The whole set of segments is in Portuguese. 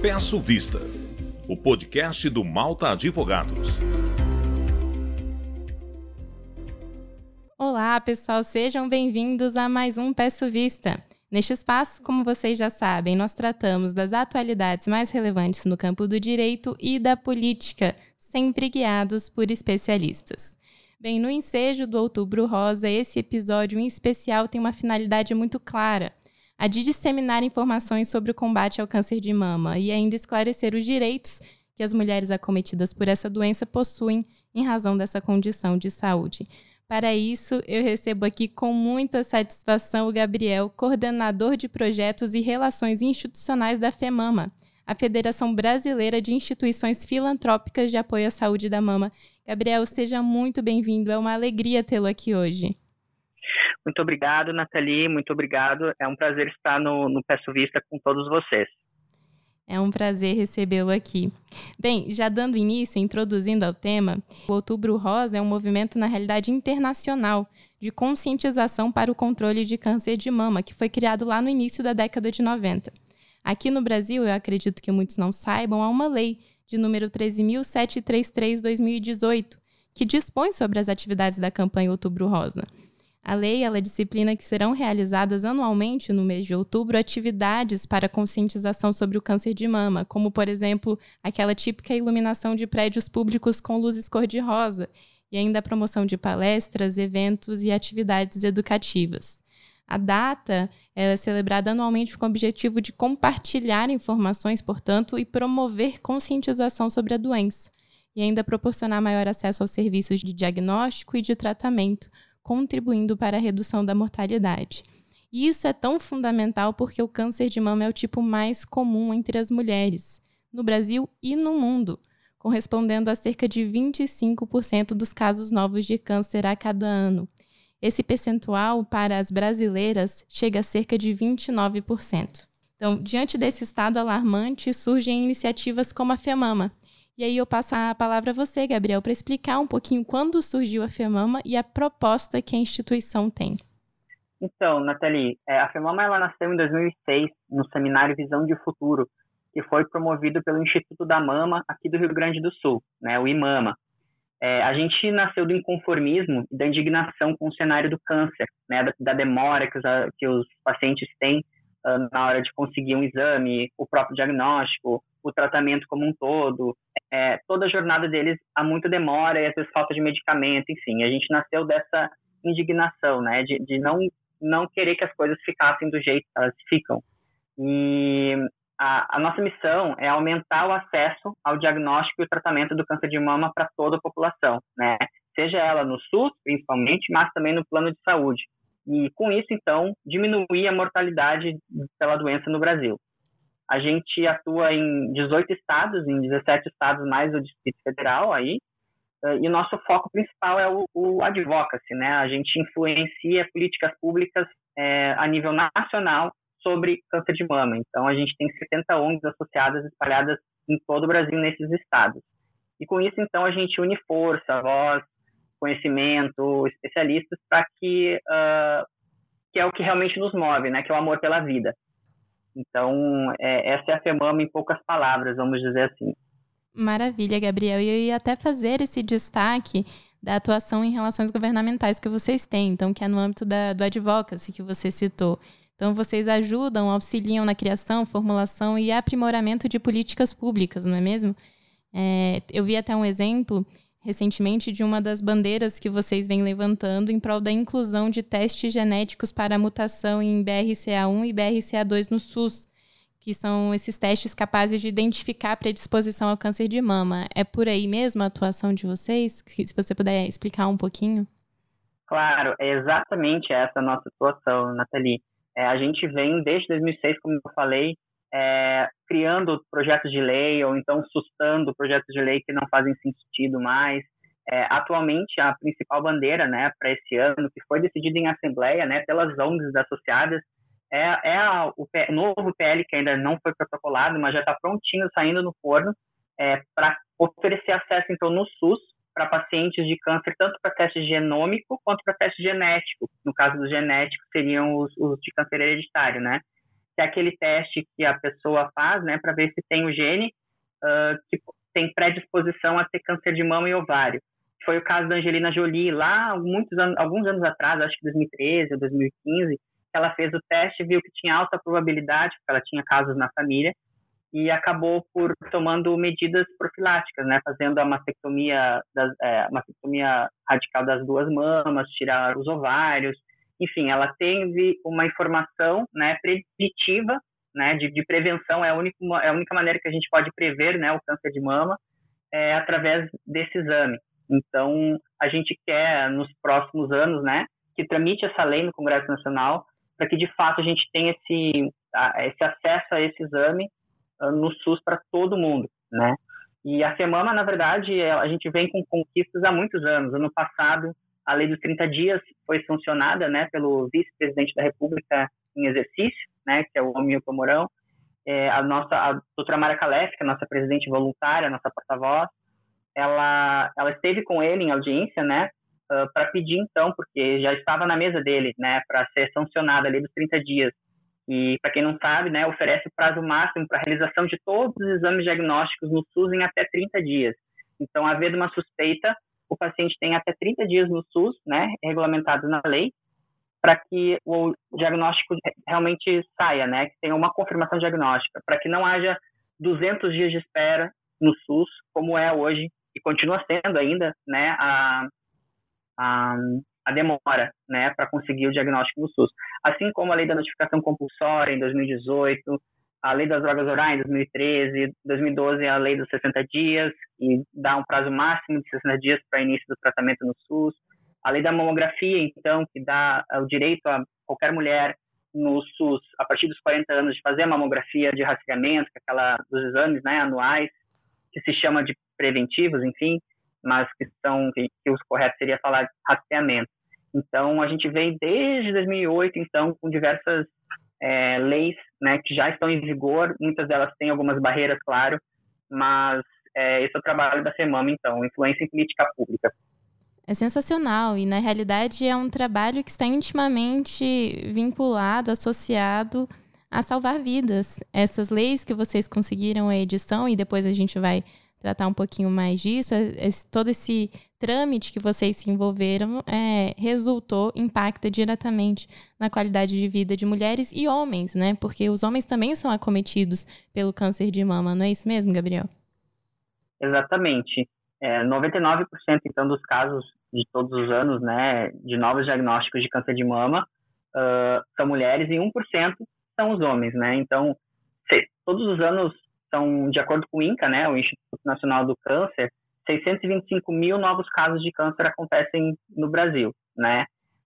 Peço Vista, o podcast do Malta Advogados. Olá, pessoal, sejam bem-vindos a mais um Peço Vista. Neste espaço, como vocês já sabem, nós tratamos das atualidades mais relevantes no campo do direito e da política, sempre guiados por especialistas. Bem, no ensejo do Outubro Rosa, esse episódio em especial tem uma finalidade muito clara: a de disseminar informações sobre o combate ao câncer de mama e ainda esclarecer os direitos que as mulheres acometidas por essa doença possuem em razão dessa condição de saúde. Para isso, eu recebo aqui com muita satisfação o Gabriel, coordenador de projetos e relações institucionais da FEMAMA, a Federação Brasileira de Instituições Filantrópicas de Apoio à Saúde da Mama. Gabriel, seja muito bem-vindo, é uma alegria tê-lo aqui hoje. Muito obrigado, Nathalie, muito obrigado. É um prazer estar no, no Peço Vista com todos vocês. É um prazer recebê-lo aqui. Bem, já dando início, introduzindo ao tema, o Outubro Rosa é um movimento, na realidade, internacional de conscientização para o controle de câncer de mama, que foi criado lá no início da década de 90. Aqui no Brasil, eu acredito que muitos não saibam, há uma lei de número 13.733-2018 que dispõe sobre as atividades da campanha Outubro Rosa. A lei ela disciplina que serão realizadas anualmente no mês de outubro atividades para conscientização sobre o câncer de mama, como por exemplo, aquela típica iluminação de prédios públicos com luzes cor-de-rosa, e ainda a promoção de palestras, eventos e atividades educativas. A data é celebrada anualmente com o objetivo de compartilhar informações, portanto, e promover conscientização sobre a doença, e ainda proporcionar maior acesso aos serviços de diagnóstico e de tratamento, contribuindo para a redução da mortalidade. E isso é tão fundamental porque o câncer de mama é o tipo mais comum entre as mulheres, no Brasil e no mundo, correspondendo a cerca de 25% dos casos novos de câncer a cada ano. Esse percentual para as brasileiras chega a cerca de 29%. Então, diante desse estado alarmante, surgem iniciativas como a FEMAMA, e aí eu passo a palavra a você, Gabriel, para explicar um pouquinho quando surgiu a FEMAMA e a proposta que a instituição tem. Então, Nathalie, é, a FEMAMA ela nasceu em 2006 no seminário Visão de Futuro, que foi promovido pelo Instituto da Mama aqui do Rio Grande do Sul, né, o IMAMA. É, a gente nasceu do inconformismo e da indignação com o cenário do câncer, né, da, da demora que os, que os pacientes têm uh, na hora de conseguir um exame, o próprio diagnóstico, o tratamento como um todo, é, toda a jornada deles há muita demora e às vezes falta de medicamento, enfim. A gente nasceu dessa indignação, né, de, de não, não querer que as coisas ficassem do jeito que elas ficam. E a, a, nossa missão é aumentar o acesso ao diagnóstico e o tratamento do câncer de mama para toda a população, né? Seja ela no SUS, principalmente, mas também no plano de saúde. E com isso, então, diminuir a mortalidade pela doença no Brasil. A gente atua em 18 estados, em 17 estados mais o Distrito Federal aí, eh, e o nosso foco principal é o, o advocacy, né? A gente influencia políticas públicas é, a nível nacional sobre câncer de mama. Então, a gente tem 70 ONGs associadas espalhadas em todo o Brasil nesses estados. E com isso, então, a gente une força, voz, conhecimento, especialistas para que uh, que é o que realmente nos move, né? Que é o amor pela vida. Então, é, essa é a FEMAMA em poucas palavras, vamos dizer assim. Maravilha, Gabriel. E eu ia até fazer esse destaque da atuação em relações governamentais que vocês têm, então, que é no âmbito da, do advocacy que você citou. Então, vocês ajudam, auxiliam na criação, formulação e aprimoramento de políticas públicas, não é mesmo? É, eu vi até um exemplo recentemente de uma das bandeiras que vocês vêm levantando em prol da inclusão de testes genéticos para mutação em BRCA1 e BRCA2 no SUS, que são esses testes capazes de identificar a predisposição ao câncer de mama. É por aí mesmo a atuação de vocês? Se você puder explicar um pouquinho. Claro, é exatamente essa a nossa atuação, Nathalie. É, a gente vem desde 2006, como eu falei, é, criando projetos de lei ou então sustando projetos de lei que não fazem sentido mais. É, atualmente, a principal bandeira né, para esse ano, que foi decidida em assembleia né, pelas ONGs associadas, é, é a, o novo PL, que ainda não foi protocolado, mas já está prontinho, saindo no forno, é, para oferecer acesso, então, no SUS, para pacientes de câncer, tanto para teste genômico quanto para teste genético. No caso do genético, seriam os, os de câncer hereditário, né? Que é aquele teste que a pessoa faz, né, para ver se tem o gene uh, que tem predisposição a ter câncer de mama e ovário. Foi o caso da Angelina Jolie lá muitos anos, alguns anos atrás, acho que 2013 ou 2015, ela fez o teste, viu que tinha alta probabilidade, porque ela tinha casos na família, e acabou por tomando medidas profiláticas, né, fazendo a mastectomia, das, é, mastectomia radical das duas mamas, tirar os ovários, enfim, ela teve uma informação, né, preditiva, né, de, de prevenção, é a, única, é a única maneira que a gente pode prever, né, o câncer de mama, é através desse exame. Então, a gente quer, nos próximos anos, né, que tramite essa lei no Congresso Nacional, para que, de fato, a gente tenha esse, esse acesso a esse exame uh, no SUS para todo mundo, né. E a FEMAMA, na verdade, a gente vem com conquistas há muitos anos. Ano passado, a lei dos 30 dias foi sancionada né, pelo vice-presidente da República em exercício, né, que é o Hamilton Mourão. É, a nossa, a doutora Mara Calef, que é a nossa presidente voluntária, nossa porta-voz, ela, ela esteve com ele em audiência, né, uh, para pedir então, porque já estava na mesa dele, né, para ser sancionada a lei dos 30 dias. E, para quem não sabe, né, oferece o prazo máximo para a realização de todos os exames diagnósticos no SUS em até 30 dias. Então, havendo uma suspeita, o paciente tem até 30 dias no SUS, né, regulamentado na lei, para que o diagnóstico realmente saia, né, que tenha uma confirmação diagnóstica, para que não haja 200 dias de espera no SUS, como é hoje, e continua sendo ainda, né, a, a, a demora, né, para conseguir o diagnóstico no SUS. Assim como a lei da notificação compulsória em 2018, a lei das drogas orais em 2013, 2012 a lei dos 60 dias, e dá um prazo máximo de 60 dias para início do tratamento no SUS. A lei da mamografia, então, que dá o direito a qualquer mulher no SUS, a partir dos 40 anos, de fazer a mamografia de rastreamento, que é aquela dos exames né, anuais, que se chama de preventivos, enfim, mas que são que, que os corretos seria falar de rastreamento. Então, a gente vem desde 2008, então, com diversas é, leis né, que já estão em vigor, muitas delas têm algumas barreiras, claro, mas é, esse é o trabalho da FEMAMA, então, influência em política pública. É sensacional e, na realidade, é um trabalho que está intimamente vinculado, associado a salvar vidas. Essas leis que vocês conseguiram a edição, e depois a gente vai tratar um pouquinho mais disso, é, é, todo esse trâmite que vocês se envolveram é, resultou, impacta diretamente na qualidade de vida de mulheres e homens, né? Porque os homens também são acometidos pelo câncer de mama, não é isso mesmo, Gabriel? Exatamente. É, 99% então dos casos de todos os anos, né, de novos diagnósticos de câncer de mama uh, são mulheres e 1% são os homens, né? Então, todos os anos são, de acordo com o INCA, né, o Instituto Nacional do Câncer, 625 mil novos casos de câncer acontecem no Brasil, né?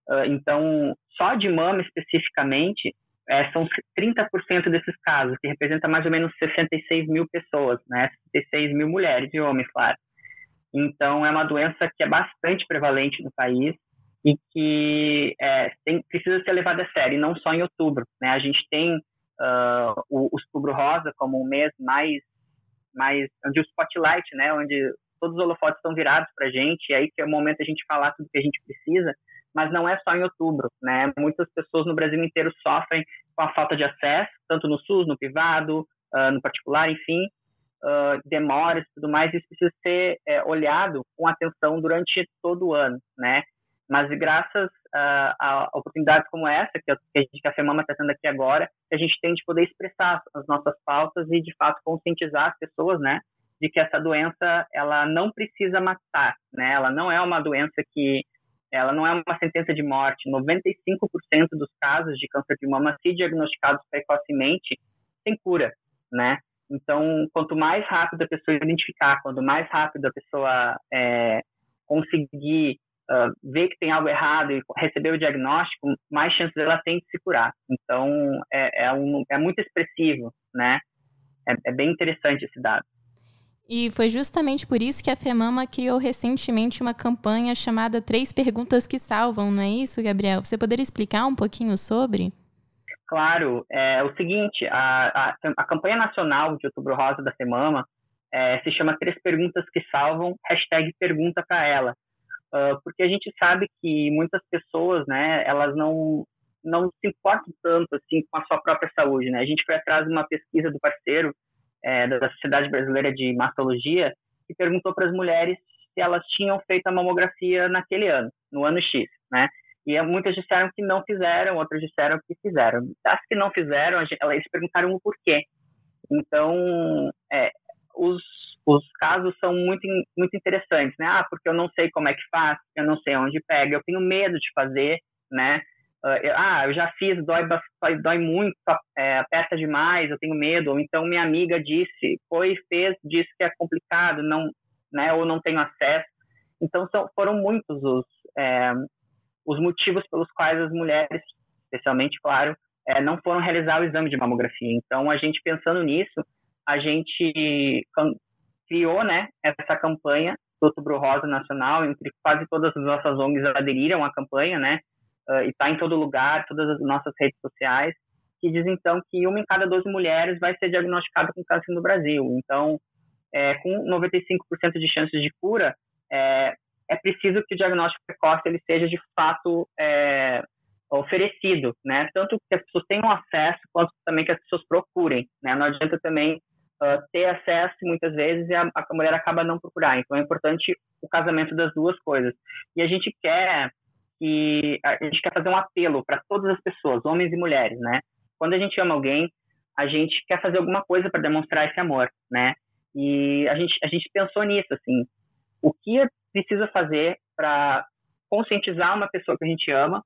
Uh, então, só de mama especificamente, é, são 30% desses casos, que representa mais ou menos 66 mil pessoas, né? 66 mil mulheres e homens, claro. Então, é uma doença que é bastante prevalente no país e que é, tem, precisa ser levada a sério, e não só em outubro. Né? A gente tem uh, o, Outubro Rosa como um mês mais, mais onde o spotlight, né, onde todos os holofotes estão virados para a gente, e aí que é o momento a gente falar tudo que a gente precisa, mas não é só em outubro, né? Muitas pessoas no Brasil inteiro sofrem com a falta de acesso, tanto no SUS, no privado, uh, no particular, enfim, uh, demoras e tudo mais, isso precisa ser é, olhado com atenção durante todo o ano, né? Mas graças uh, a oportunidades como essa, que a, que a FEMAMA está tendo aqui agora, a gente tem de poder expressar as nossas pautas e, de fato, conscientizar as pessoas, né? De que essa doença, ela não precisa matar, né? Ela não é uma doença que ela não é uma sentença de morte. 95% dos casos de câncer de mama, se diagnosticados precocemente, tem cura, né? Então, quanto mais rápido a pessoa identificar, quanto mais rápido a pessoa é, conseguir uh, ver que tem algo errado e receber o diagnóstico, mais chances ela tem de se curar. Então, é, é, um, é muito expressivo, né? É, é bem interessante esse dado. E foi justamente por isso que a FEMAMA criou recentemente uma campanha chamada Três Perguntas que Salvam, não é isso, Gabriel? Você poderia explicar um pouquinho sobre? Claro, é o seguinte, a, a, a campanha nacional de Outubro Rosa da FEMAMA é, se chama Três Perguntas que Salvam, hashtag Pergunta para Ela. Uh, porque a gente sabe que muitas pessoas, né, elas não, não se importam tanto assim com a sua própria saúde, né? A gente foi atrás de uma pesquisa do parceiro é, da Sociedade Brasileira de Mastologia que perguntou para as mulheres se elas tinham feito a mamografia naquele ano, no ano X, né? E muitas disseram que não fizeram, outras disseram que fizeram. As que não fizeram, eles perguntaram o porquê. Então, é, os, os casos são muito, muito interessantes, né? Ah, porque eu não sei como é que faz, eu não sei onde pega, eu tenho medo de fazer, né? Ah, eu já fiz, dói, dói muito, é, aperta demais, eu tenho medo. Ou então minha amiga disse, foi, fez, disse que é complicado, não, né? Ou não tenho acesso. Então são, foram muitos os, é, os motivos pelos quais as mulheres, especialmente, claro, é, não foram realizar o exame de mamografia. Então, a gente pensando nisso, a gente criou né, essa campanha Outubro Rosa Nacional, entre quase todas as nossas ONGs aderiram à campanha, né, uh, e está em todo lugar, todas as nossas redes sociais, que diz então que uma em cada 12 mulheres vai ser diagnosticada com câncer no Brasil. Então, é, com 95% de chances de cura, é, é preciso que o diagnóstico precoce ele seja de fato é, oferecido, né? Tanto que as pessoas tenham acesso, quanto também que as pessoas procurem, né? Não adianta também uh, ter acesso muitas vezes e a, a mulher acaba não procurar. Então é importante o casamento das duas coisas. E a gente quer que a gente quer fazer um apelo para todas as pessoas, homens e mulheres, né? Quando a gente ama alguém, a gente quer fazer alguma coisa para demonstrar esse amor, né? E a gente a gente pensou nisso assim, o que precisa fazer para conscientizar uma pessoa que a gente ama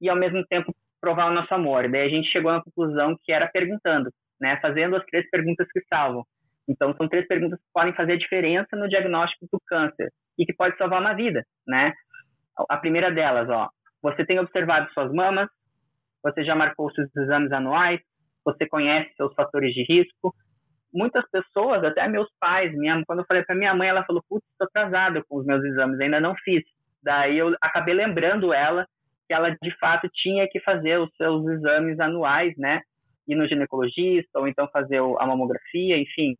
e ao mesmo tempo provar o nosso amor. Daí a gente chegou à conclusão que era perguntando, né, fazendo as três perguntas que salvam. Então são três perguntas que podem fazer diferença no diagnóstico do câncer e que pode salvar uma vida, né? A primeira delas, ó, você tem observado suas mamas? Você já marcou seus exames anuais? Você conhece seus fatores de risco? Muitas pessoas, até meus pais, minha, quando eu falei para minha mãe, ela falou: "Putz, estou atrasado com os meus exames, ainda não fiz". Daí eu acabei lembrando ela que ela de fato tinha que fazer os seus exames anuais, né? Ir no ginecologista ou então fazer a mamografia, enfim.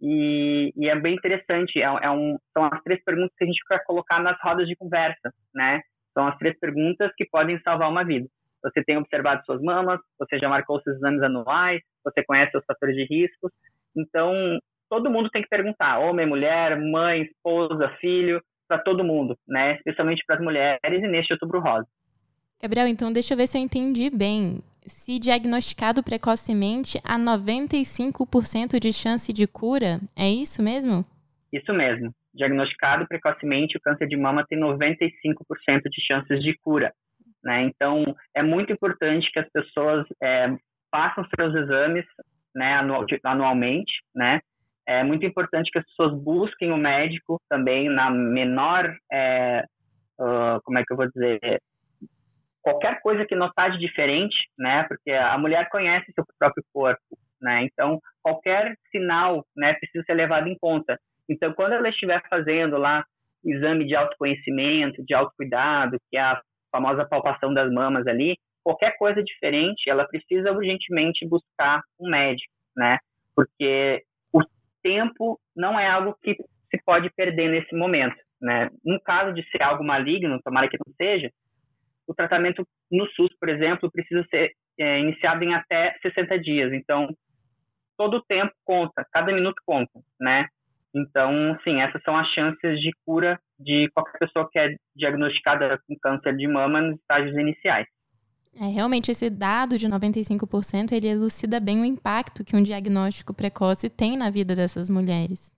E, e é bem interessante. É, é, um, são as três perguntas que a gente quer colocar nas rodas de conversa, né? São as três perguntas que podem salvar uma vida. Você tem observado suas mamas, você já marcou seus exames anuais, você conhece os fatores de risco. Então, todo mundo tem que perguntar, homem, mulher, mãe, esposa, filho, para todo mundo, né? Especialmente para as mulheres e neste outubro rosa. Gabriel, então deixa eu ver se eu entendi bem. Se diagnosticado precocemente, há 95% de chance de cura, é isso mesmo? Isso mesmo. Diagnosticado precocemente, o câncer de mama tem 95% de chances de cura. Né? Então, é muito importante que as pessoas é, façam seus exames né, anualmente, né? É muito importante que as pessoas busquem o médico também na menor, é, uh, como é que eu vou dizer, qualquer coisa que notar de diferente, né? Porque a mulher conhece seu próprio corpo, né? Então, qualquer sinal, né, precisa ser levado em conta. Então, quando ela estiver fazendo lá exame de autoconhecimento, de autocuidado, que é a famosa palpação das mamas ali, qualquer coisa diferente, ela precisa urgentemente buscar um médico, né? Porque o tempo não é algo que se pode perder nesse momento, né? No caso de ser algo maligno, tomara que não seja, o tratamento no SUS, por exemplo, precisa ser é, iniciado em até 60 dias. Então, todo o tempo conta, cada minuto conta, né? Então, sim, essas são as chances de cura de qualquer pessoa que é diagnosticada com câncer de mama nos estágios iniciais. É, realmente, esse dado de 95%, ele elucida bem o impacto que um diagnóstico precoce tem na vida dessas mulheres.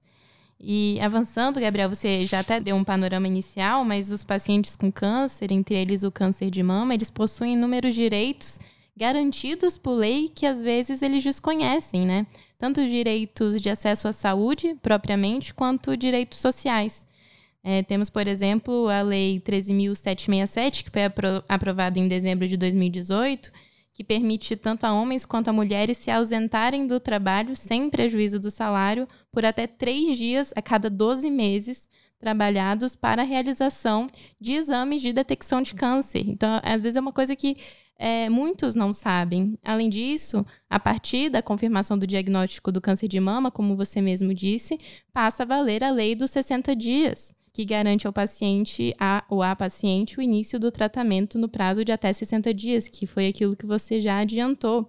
E avançando, Gabriel, você já até deu um panorama inicial, mas os pacientes com câncer, entre eles o câncer de mama, eles possuem inúmeros direitos garantidos por lei que às vezes eles desconhecem, né? Tanto direitos de acesso à saúde, propriamente, quanto direitos sociais. É, temos, por exemplo, a Lei 13.767, que foi apro aprovada em dezembro de 2018, que permite tanto a homens quanto a mulheres se ausentarem do trabalho sem prejuízo do salário por até três dias a cada 12 meses trabalhados para a realização de exames de detecção de câncer. Então, às vezes é uma coisa que é, muitos não sabem. Além disso, a partir da confirmação do diagnóstico do câncer de mama, como você mesmo disse, passa a valer a lei dos 60 dias que garante ao paciente a, ou à paciente o início do tratamento no prazo de até 60 dias, que foi aquilo que você já adiantou.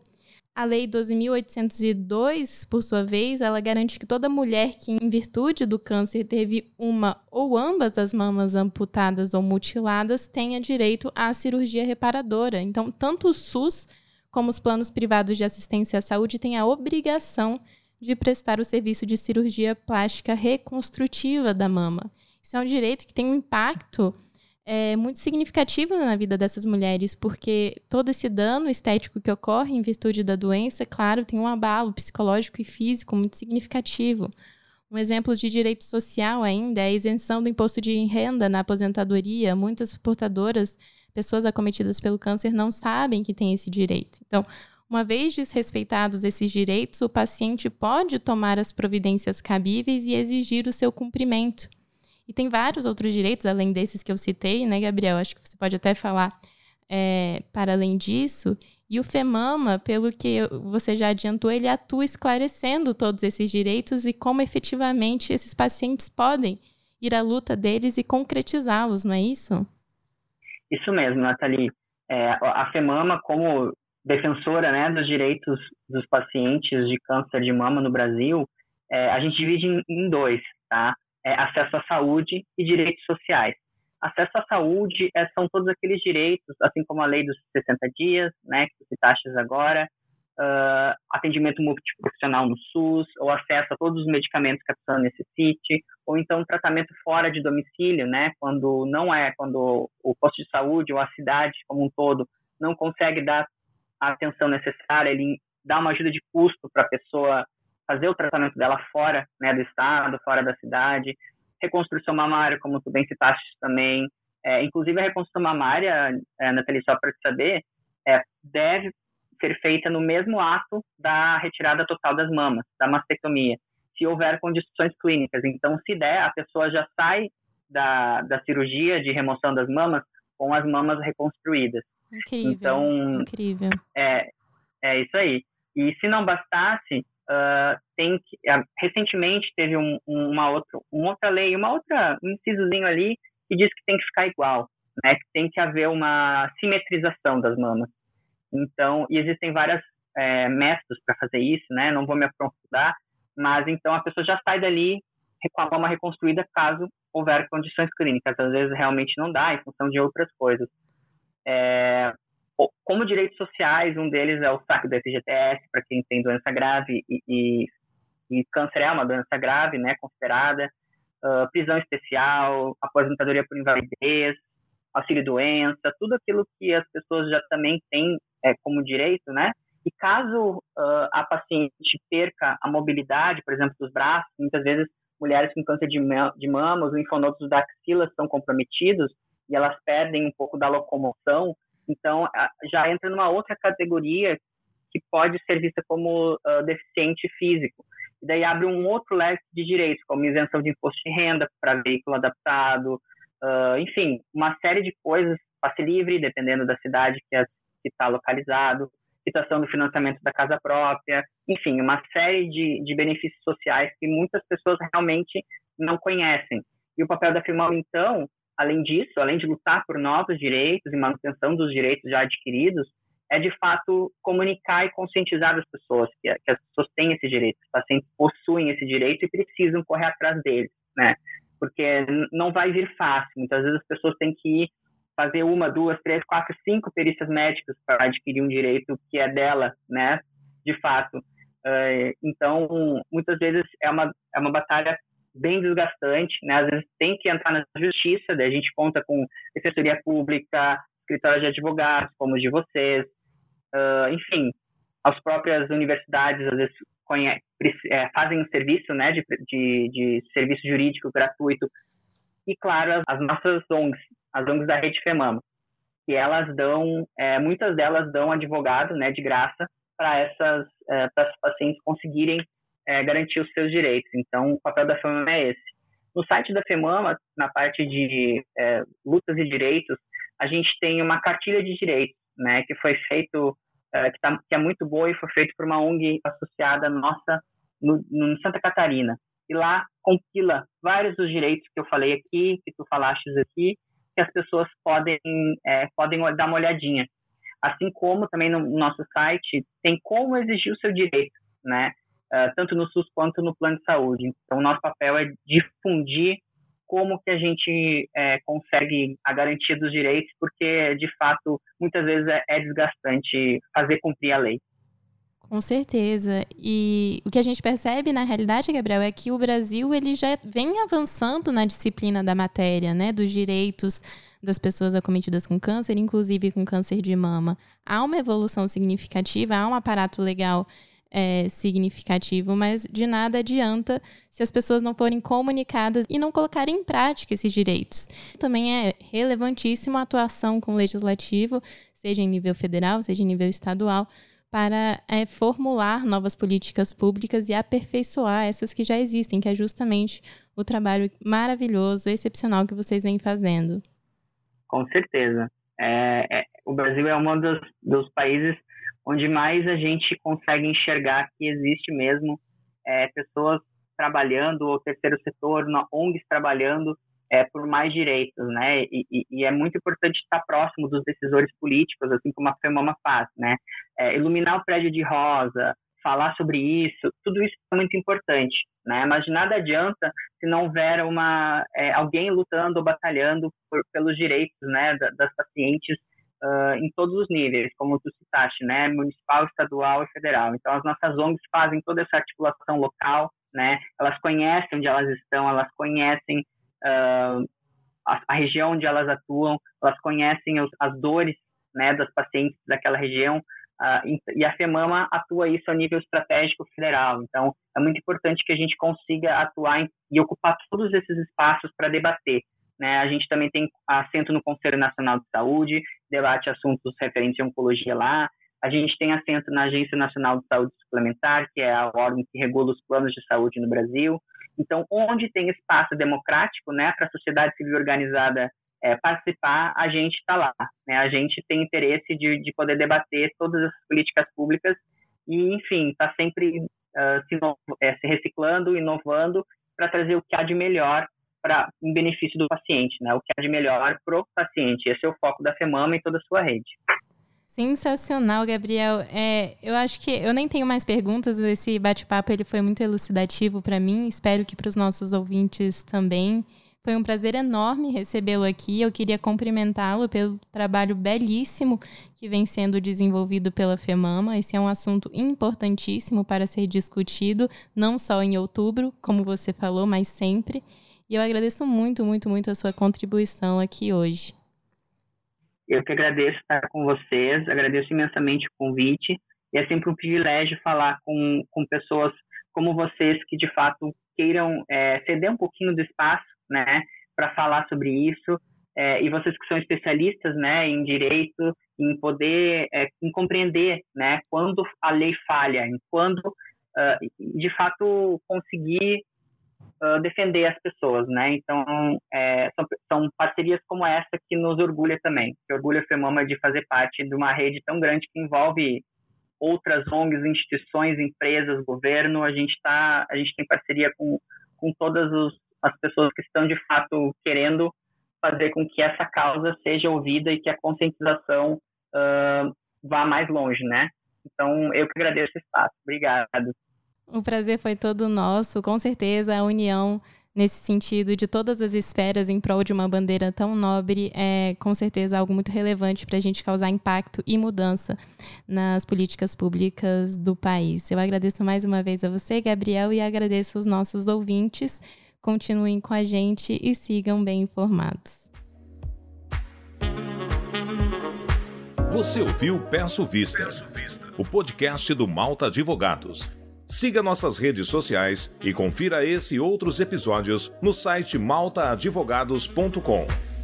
A Lei 12.802, por sua vez, ela garante que toda mulher que, em virtude do câncer, teve uma ou ambas as mamas amputadas ou mutiladas, tenha direito à cirurgia reparadora. Então, tanto o SUS como os planos privados de assistência à saúde têm a obrigação de prestar o serviço de cirurgia plástica reconstrutiva da mama. Isso é um direito que tem um impacto é muito significativa na vida dessas mulheres, porque todo esse dano estético que ocorre em virtude da doença, claro, tem um abalo psicológico e físico muito significativo. Um exemplo de direito social ainda é a isenção do imposto de renda na aposentadoria. Muitas portadoras, pessoas acometidas pelo câncer, não sabem que têm esse direito. Então, uma vez desrespeitados esses direitos, o paciente pode tomar as providências cabíveis e exigir o seu cumprimento. E tem vários outros direitos, além desses que eu citei, né, Gabriel? Acho que você pode até falar é, para além disso. E o FEMAMA, pelo que você já adiantou, ele atua esclarecendo todos esses direitos e como efetivamente esses pacientes podem ir à luta deles e concretizá-los, não é isso? Isso mesmo, Nathalie. É, a FEMAMA, como defensora né, dos direitos dos pacientes de câncer de mama no Brasil, é, a gente divide em, em dois, tá? É, acesso à saúde e direitos sociais. Acesso à saúde é, são todos aqueles direitos, assim como a lei dos 60 dias, né, que você taxas agora, uh, atendimento multiprofissional no SUS, ou acesso a todos os medicamentos que a pessoa necessite, ou então tratamento fora de domicílio, né, quando não é, quando o posto de saúde ou a cidade como um todo não consegue dar a atenção necessária, ele dá uma ajuda de custo para a pessoa fazer o tratamento dela fora né, do estado, fora da cidade, reconstrução mamária, como tu bem citaste também, é, inclusive a reconstrução mamária, é, Nathalie, só para saber, é, deve ser feita no mesmo ato da retirada total das mamas, da mastectomia, se houver condições clínicas. Então, se der, a pessoa já sai da, da cirurgia de remoção das mamas com as mamas reconstruídas. Incrível. Então, incrível. É, é isso aí. E se não bastasse, uh, tem que, uh, recentemente teve um, um, uma, outra, uma outra lei, uma outra, um incisozinho ali que diz que tem que ficar igual, né? Que tem que haver uma simetrização das mamas. Então, e existem vários é, métodos para fazer isso, né? Não vou me aprofundar, mas então a pessoa já sai dali com a mama reconstruída caso houver condições clínicas. Às vezes realmente não dá, em função de outras coisas. É, como direitos sociais, um deles é o saque do FGTS para quem tem doença grave e, e, e, câncer é uma doença grave, né, considerada, uh, prisão especial, aposentadoria por invalidez, auxílio-doença, tudo aquilo que as pessoas já também têm é, como direito, né, e caso uh, a paciente perca a mobilidade, por exemplo, dos braços, muitas vezes mulheres com câncer de, de mama, os linfonodos da axila estão comprometidos e elas perdem um pouco da locomoção, então, já entra numa outra categoria que pode ser vista como uh, deficiente físico. E daí abre um outro leque de direitos, como isenção de imposto de renda para veículo adaptado, uh, enfim, uma série de coisas, passe livre, dependendo da cidade que é, está localizado, quitação do financiamento da casa própria, enfim, uma série de, de benefícios sociais que muitas pessoas realmente não conhecem. E o papel da FIMAL, então, além disso, além de lutar por novos direitos e manutenção dos direitos já adquiridos, é de fato comunicar e conscientizar as pessoas que, que as pessoas têm esse direito, os pacientes possuem esse direito e precisam correr atrás dele, né? Porque não vai vir fácil. Muitas vezes as pessoas têm que fazer uma, duas, três, quatro, cinco perícias médicas para adquirir um direito que é dela, né? De fato. Então, muitas vezes é uma, é uma batalha bem desgastante, né? Às vezes tem que entrar na justiça, a gente conta com defensoria pública, escritórios de advogados, como o de vocês, uh, enfim, as próprias universidades às vezes é, fazem um serviço, né, de, de, de, serviço jurídico gratuito, e claro, as, as nossas ONGs, as ONGs da Rede FEMAMA, que elas dão, é, muitas delas dão advogado, né, de graça, para essas, é, para os pacientes conseguirem é, garantir os seus direitos. Então, o papel da FEMAMA é esse. No site da FEMAMA, na parte de é, lutas e direitos, a gente tem uma cartilha de direitos, né, que foi feito, é, que, tá, que, é muito boa e foi feito por uma ONG associada nossa no, no Santa Catarina. e lá compila vários dos direitos que eu falei aqui, que tu falaste aqui, que as pessoas podem, é, podem dar uma olhadinha. Assim como também no nosso site tem como exigir o seu direito, né? Uh, tanto no SUS quanto no plano de saúde. Então, nosso papel é difundir como que a gente é, consegue a garantia dos direitos, porque, de fato, muitas vezes é, é desgastante fazer cumprir a lei. Com certeza. E o que a gente percebe na realidade, Gabriel, é que o Brasil ele já vem avançando na disciplina da matéria, né, dos direitos das pessoas acometidas com câncer, inclusive com câncer de mama. Há uma evolução significativa, há um aparato legal é, significativo, mas de nada adianta se as pessoas não forem comunicadas e não colocarem em prática esses direitos. Também é relevantíssima a atuação com o legislativo, seja em nível federal, seja em nível estadual, para é, formular novas políticas públicas e aperfeiçoar essas que já existem, que é justamente o trabalho maravilhoso, excepcional que vocês vêm fazendo. Com certeza. É, é, o Brasil é um dos, dos, países onde mais a gente consegue enxergar que existe mesmo é, pessoas trabalhando, o terceiro setor, ONGs trabalhando é, por mais direitos, né? E, e, e, é muito importante estar próximo dos decisores políticos, assim como a FEMAMA faz, né? É, iluminar o prédio de rosa, falar sobre isso, tudo isso é muito importante, né? Mas de nada adianta se não houver uma é, alguém lutando ou batalhando por, pelos direitos, né, das pacientes uh, em todos os níveis, como tu citaste, né, municipal, estadual e federal. Então as nossas ONGs fazem toda essa articulação local, né? Elas conhecem onde elas estão, elas conhecem uh, a, a, região onde elas atuam, elas conhecem os, as dores né, das pacientes daquela região, uh, e a FEMAMA atua isso a nível estratégico federal. Então, é muito importante que a gente consiga atuar em, e ocupar todos esses espaços para debater. Né? A gente também tem assento no Conselho Nacional de Saúde, debate assuntos referentes à oncologia lá, a gente tem assento na Agência Nacional de Saúde Suplementar, que é a órgão que regula os planos de saúde no Brasil. Então, onde tem espaço democrático, né, para a sociedade civil organizada é, participar, a gente está lá. Né? A gente tem interesse de, de poder debater todas as políticas públicas e, enfim, está sempre uh, se, é, se, reciclando, inovando para trazer o que há de melhor para em benefício do paciente, né? O que há de melhor para o paciente. Esse é o foco da FEMAMA e toda a sua rede. Sensacional, Gabriel. É, eu acho que eu nem tenho mais perguntas. Esse bate-papo ele foi muito elucidativo para mim. Espero que para os nossos ouvintes também. Foi um prazer enorme recebê-lo aqui. Eu queria cumprimentá-lo pelo trabalho belíssimo que vem sendo desenvolvido pela FEMAMA. Esse é um assunto importantíssimo para ser discutido, não só em outubro, como você falou, mas sempre. E eu agradeço muito, muito, muito a sua contribuição aqui hoje. Eu que agradeço estar com vocês, agradeço imensamente o convite. E é sempre um privilégio falar com, com pessoas como vocês que de fato queiram é, ceder um pouquinho do espaço, né, para falar sobre isso. É, e vocês que são especialistas, né, em direito, em poder, é, em compreender, né, quando a lei falha, em quando, uh, de fato, conseguir uh, defender as pessoas, né? Então, é, são, são, parcerias como essa que nos orgulha também, que orgulha a FEMAMA de fazer parte de uma rede tão grande que envolve outras ONGs, instituições, empresas, governo. A gente tá, a gente tem parceria com, com todas os, as pessoas que estão de fato querendo fazer com que essa causa seja ouvida e que a conscientização uh, vá mais longe, né? Então, eu que agradeço o espaço. Obrigado. O prazer foi todo nosso, com certeza a união nesse sentido de todas as esferas em prol de uma bandeira tão nobre é com certeza algo muito relevante para a gente causar impacto e mudança nas políticas públicas do país. Eu agradeço mais uma vez a você, Gabriel, e agradeço os nossos ouvintes. Continuem com a gente e sigam bem informados. Você ouviu Peço Vista, o podcast do Malta Advogados. Siga nossas redes sociais e confira esse e outros episódios no site maltaadvogados.com.